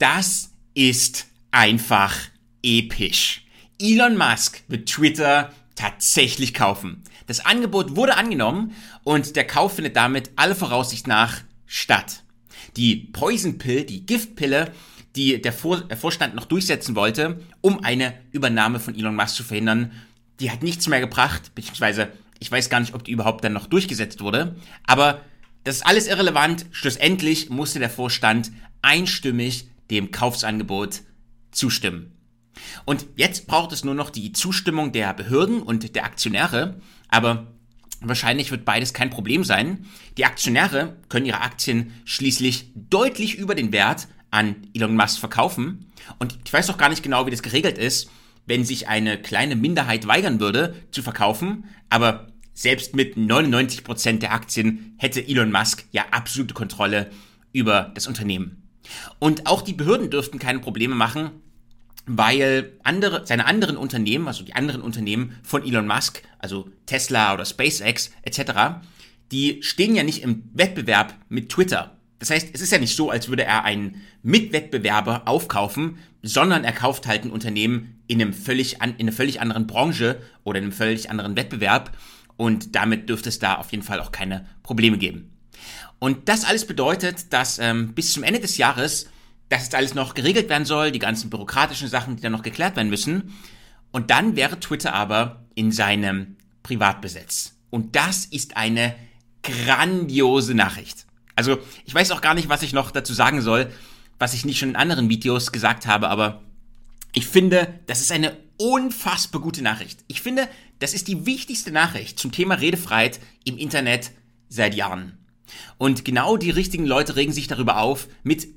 Das ist einfach episch. Elon Musk wird Twitter tatsächlich kaufen. Das Angebot wurde angenommen und der Kauf findet damit alle Voraussicht nach statt. Die Poison Pill, die Giftpille, die der, der Vorstand noch durchsetzen wollte, um eine Übernahme von Elon Musk zu verhindern, die hat nichts mehr gebracht, beziehungsweise ich weiß gar nicht, ob die überhaupt dann noch durchgesetzt wurde, aber das ist alles irrelevant. Schlussendlich musste der Vorstand einstimmig dem Kaufsangebot zustimmen. Und jetzt braucht es nur noch die Zustimmung der Behörden und der Aktionäre, aber wahrscheinlich wird beides kein Problem sein. Die Aktionäre können ihre Aktien schließlich deutlich über den Wert an Elon Musk verkaufen. Und ich weiß auch gar nicht genau, wie das geregelt ist, wenn sich eine kleine Minderheit weigern würde zu verkaufen, aber selbst mit 99% der Aktien hätte Elon Musk ja absolute Kontrolle über das Unternehmen. Und auch die Behörden dürften keine Probleme machen, weil andere, seine anderen Unternehmen, also die anderen Unternehmen von Elon Musk, also Tesla oder SpaceX etc., die stehen ja nicht im Wettbewerb mit Twitter. Das heißt, es ist ja nicht so, als würde er einen Mitwettbewerber aufkaufen, sondern er kauft halt ein Unternehmen in, einem völlig an, in einer völlig anderen Branche oder in einem völlig anderen Wettbewerb und damit dürfte es da auf jeden Fall auch keine Probleme geben. Und das alles bedeutet, dass ähm, bis zum Ende des Jahres das jetzt alles noch geregelt werden soll, die ganzen bürokratischen Sachen, die dann noch geklärt werden müssen. Und dann wäre Twitter aber in seinem Privatbesitz. Und das ist eine grandiose Nachricht. Also ich weiß auch gar nicht, was ich noch dazu sagen soll, was ich nicht schon in anderen Videos gesagt habe, aber ich finde, das ist eine unfassbar gute Nachricht. Ich finde, das ist die wichtigste Nachricht zum Thema Redefreiheit im Internet seit Jahren. Und genau die richtigen Leute regen sich darüber auf, mit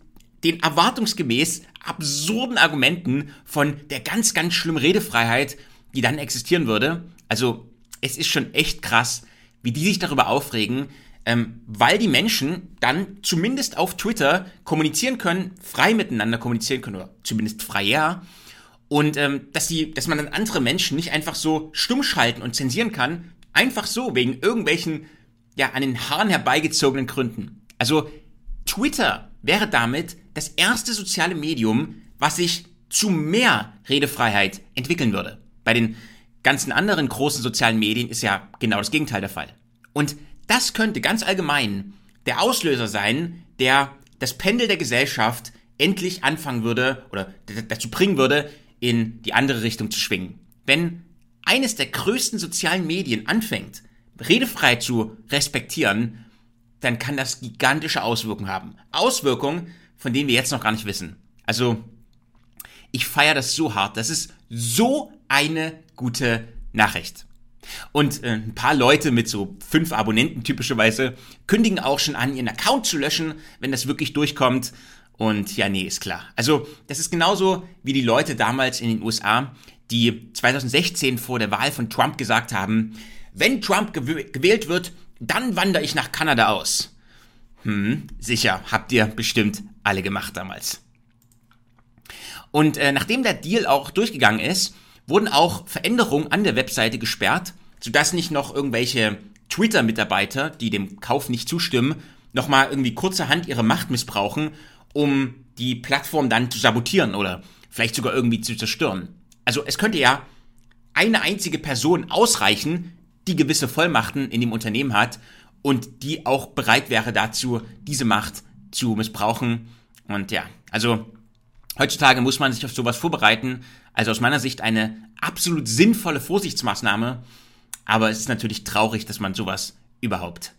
den erwartungsgemäß absurden Argumenten von der ganz, ganz schlimmen Redefreiheit, die dann existieren würde. Also es ist schon echt krass, wie die sich darüber aufregen, ähm, weil die Menschen dann zumindest auf Twitter kommunizieren können, frei miteinander kommunizieren können, oder zumindest freier. Und ähm, dass, die, dass man dann andere Menschen nicht einfach so stumm schalten und zensieren kann, einfach so, wegen irgendwelchen, ja, an den Haaren herbeigezogenen Gründen. Also Twitter wäre damit das erste soziale Medium, was sich zu mehr Redefreiheit entwickeln würde. Bei den ganzen anderen großen sozialen Medien ist ja genau das Gegenteil der Fall. Und das könnte ganz allgemein der Auslöser sein, der das Pendel der Gesellschaft endlich anfangen würde oder dazu bringen würde, in die andere Richtung zu schwingen. Wenn eines der größten sozialen Medien anfängt, redefrei zu respektieren, dann kann das gigantische Auswirkungen haben. Auswirkungen, von denen wir jetzt noch gar nicht wissen. Also, ich feiere das so hart. Das ist so eine gute Nachricht. Und äh, ein paar Leute mit so fünf Abonnenten typischerweise kündigen auch schon an, ihren Account zu löschen, wenn das wirklich durchkommt. Und ja, nee, ist klar. Also, das ist genauso wie die Leute damals in den USA, die 2016 vor der Wahl von Trump gesagt haben, wenn Trump gewählt wird, dann wandere ich nach Kanada aus. Hm, sicher, habt ihr bestimmt alle gemacht damals. Und äh, nachdem der Deal auch durchgegangen ist, wurden auch Veränderungen an der Webseite gesperrt, sodass nicht noch irgendwelche Twitter-Mitarbeiter, die dem Kauf nicht zustimmen, nochmal irgendwie kurzerhand ihre Macht missbrauchen, um die Plattform dann zu sabotieren oder vielleicht sogar irgendwie zu zerstören. Also es könnte ja eine einzige Person ausreichen, die gewisse Vollmachten in dem Unternehmen hat und die auch bereit wäre dazu, diese Macht zu missbrauchen. Und ja, also heutzutage muss man sich auf sowas vorbereiten. Also aus meiner Sicht eine absolut sinnvolle Vorsichtsmaßnahme. Aber es ist natürlich traurig, dass man sowas überhaupt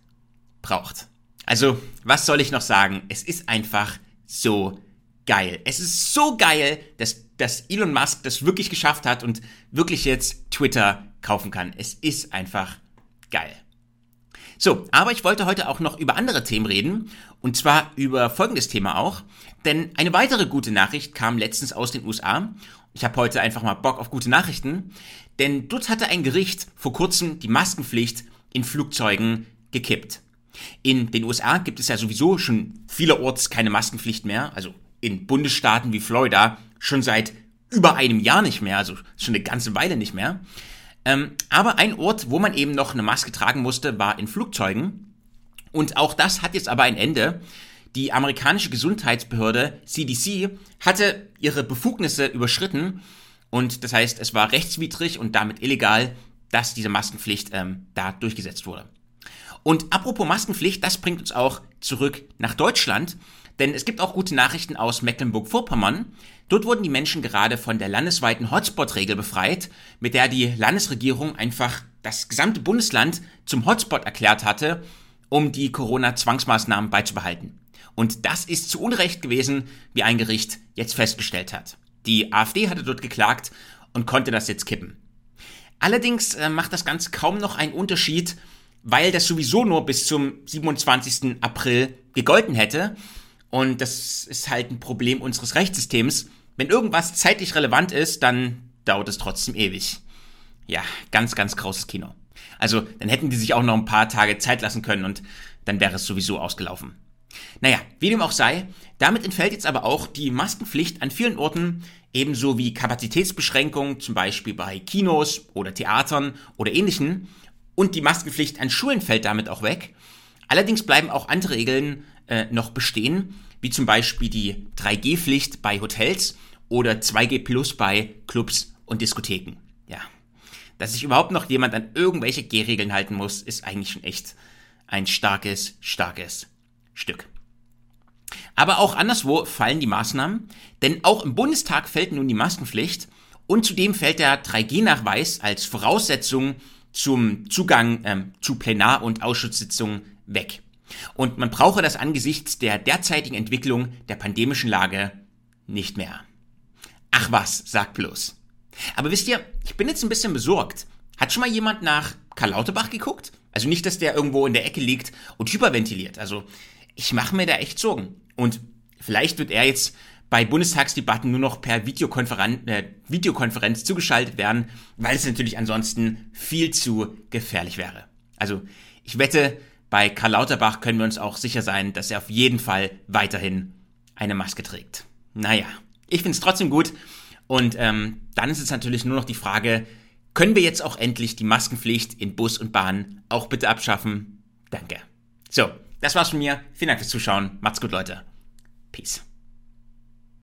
braucht. Also, was soll ich noch sagen? Es ist einfach so geil. Es ist so geil, dass, dass Elon Musk das wirklich geschafft hat und wirklich jetzt Twitter kaufen kann. Es ist einfach geil. So, aber ich wollte heute auch noch über andere Themen reden. Und zwar über folgendes Thema auch. Denn eine weitere gute Nachricht kam letztens aus den USA. Ich habe heute einfach mal Bock auf gute Nachrichten. Denn dort hatte ein Gericht vor kurzem die Maskenpflicht in Flugzeugen gekippt. In den USA gibt es ja sowieso schon vielerorts keine Maskenpflicht mehr. Also in Bundesstaaten wie Florida schon seit über einem Jahr nicht mehr. Also schon eine ganze Weile nicht mehr. Ähm, aber ein Ort, wo man eben noch eine Maske tragen musste, war in Flugzeugen. Und auch das hat jetzt aber ein Ende. Die amerikanische Gesundheitsbehörde CDC hatte ihre Befugnisse überschritten und das heißt, es war rechtswidrig und damit illegal, dass diese Maskenpflicht ähm, da durchgesetzt wurde. Und apropos Maskenpflicht, das bringt uns auch zurück nach Deutschland, denn es gibt auch gute Nachrichten aus Mecklenburg-Vorpommern. Dort wurden die Menschen gerade von der landesweiten Hotspot-Regel befreit, mit der die Landesregierung einfach das gesamte Bundesland zum Hotspot erklärt hatte, um die Corona-Zwangsmaßnahmen beizubehalten. Und das ist zu Unrecht gewesen, wie ein Gericht jetzt festgestellt hat. Die AfD hatte dort geklagt und konnte das jetzt kippen. Allerdings äh, macht das Ganze kaum noch einen Unterschied, weil das sowieso nur bis zum 27. April gegolten hätte. Und das ist halt ein Problem unseres Rechtssystems. Wenn irgendwas zeitlich relevant ist, dann dauert es trotzdem ewig. Ja, ganz, ganz großes Kino. Also, dann hätten die sich auch noch ein paar Tage Zeit lassen können und dann wäre es sowieso ausgelaufen. Naja, wie dem auch sei, damit entfällt jetzt aber auch die Maskenpflicht an vielen Orten, ebenso wie Kapazitätsbeschränkungen, zum Beispiel bei Kinos oder Theatern oder ähnlichen. Und die Maskenpflicht an Schulen fällt damit auch weg. Allerdings bleiben auch andere Regeln äh, noch bestehen, wie zum Beispiel die 3G-Pflicht bei Hotels oder 2G Plus bei Clubs und Diskotheken. Ja, dass sich überhaupt noch jemand an irgendwelche G-Regeln halten muss, ist eigentlich schon echt ein starkes, starkes Stück. Aber auch anderswo fallen die Maßnahmen, denn auch im Bundestag fällt nun die Maskenpflicht und zudem fällt der 3G-Nachweis als Voraussetzung zum Zugang ähm, zu Plenar- und Ausschusssitzungen weg. Und man brauche das angesichts der derzeitigen Entwicklung der pandemischen Lage nicht mehr. Ach was, sagt bloß. Aber wisst ihr, ich bin jetzt ein bisschen besorgt. Hat schon mal jemand nach Karl Lauterbach geguckt? Also nicht, dass der irgendwo in der Ecke liegt und hyperventiliert. Also ich mache mir da echt Sorgen. Und vielleicht wird er jetzt bei Bundestagsdebatten nur noch per Videokonferenz, äh, Videokonferenz zugeschaltet werden, weil es natürlich ansonsten viel zu gefährlich wäre. Also ich wette, bei Karl Lauterbach können wir uns auch sicher sein, dass er auf jeden Fall weiterhin eine Maske trägt. Naja, ich finde es trotzdem gut. Und ähm, dann ist es natürlich nur noch die Frage, können wir jetzt auch endlich die Maskenpflicht in Bus und Bahn auch bitte abschaffen? Danke. So, das war's von mir. Vielen Dank fürs Zuschauen. Macht's gut, Leute. Peace.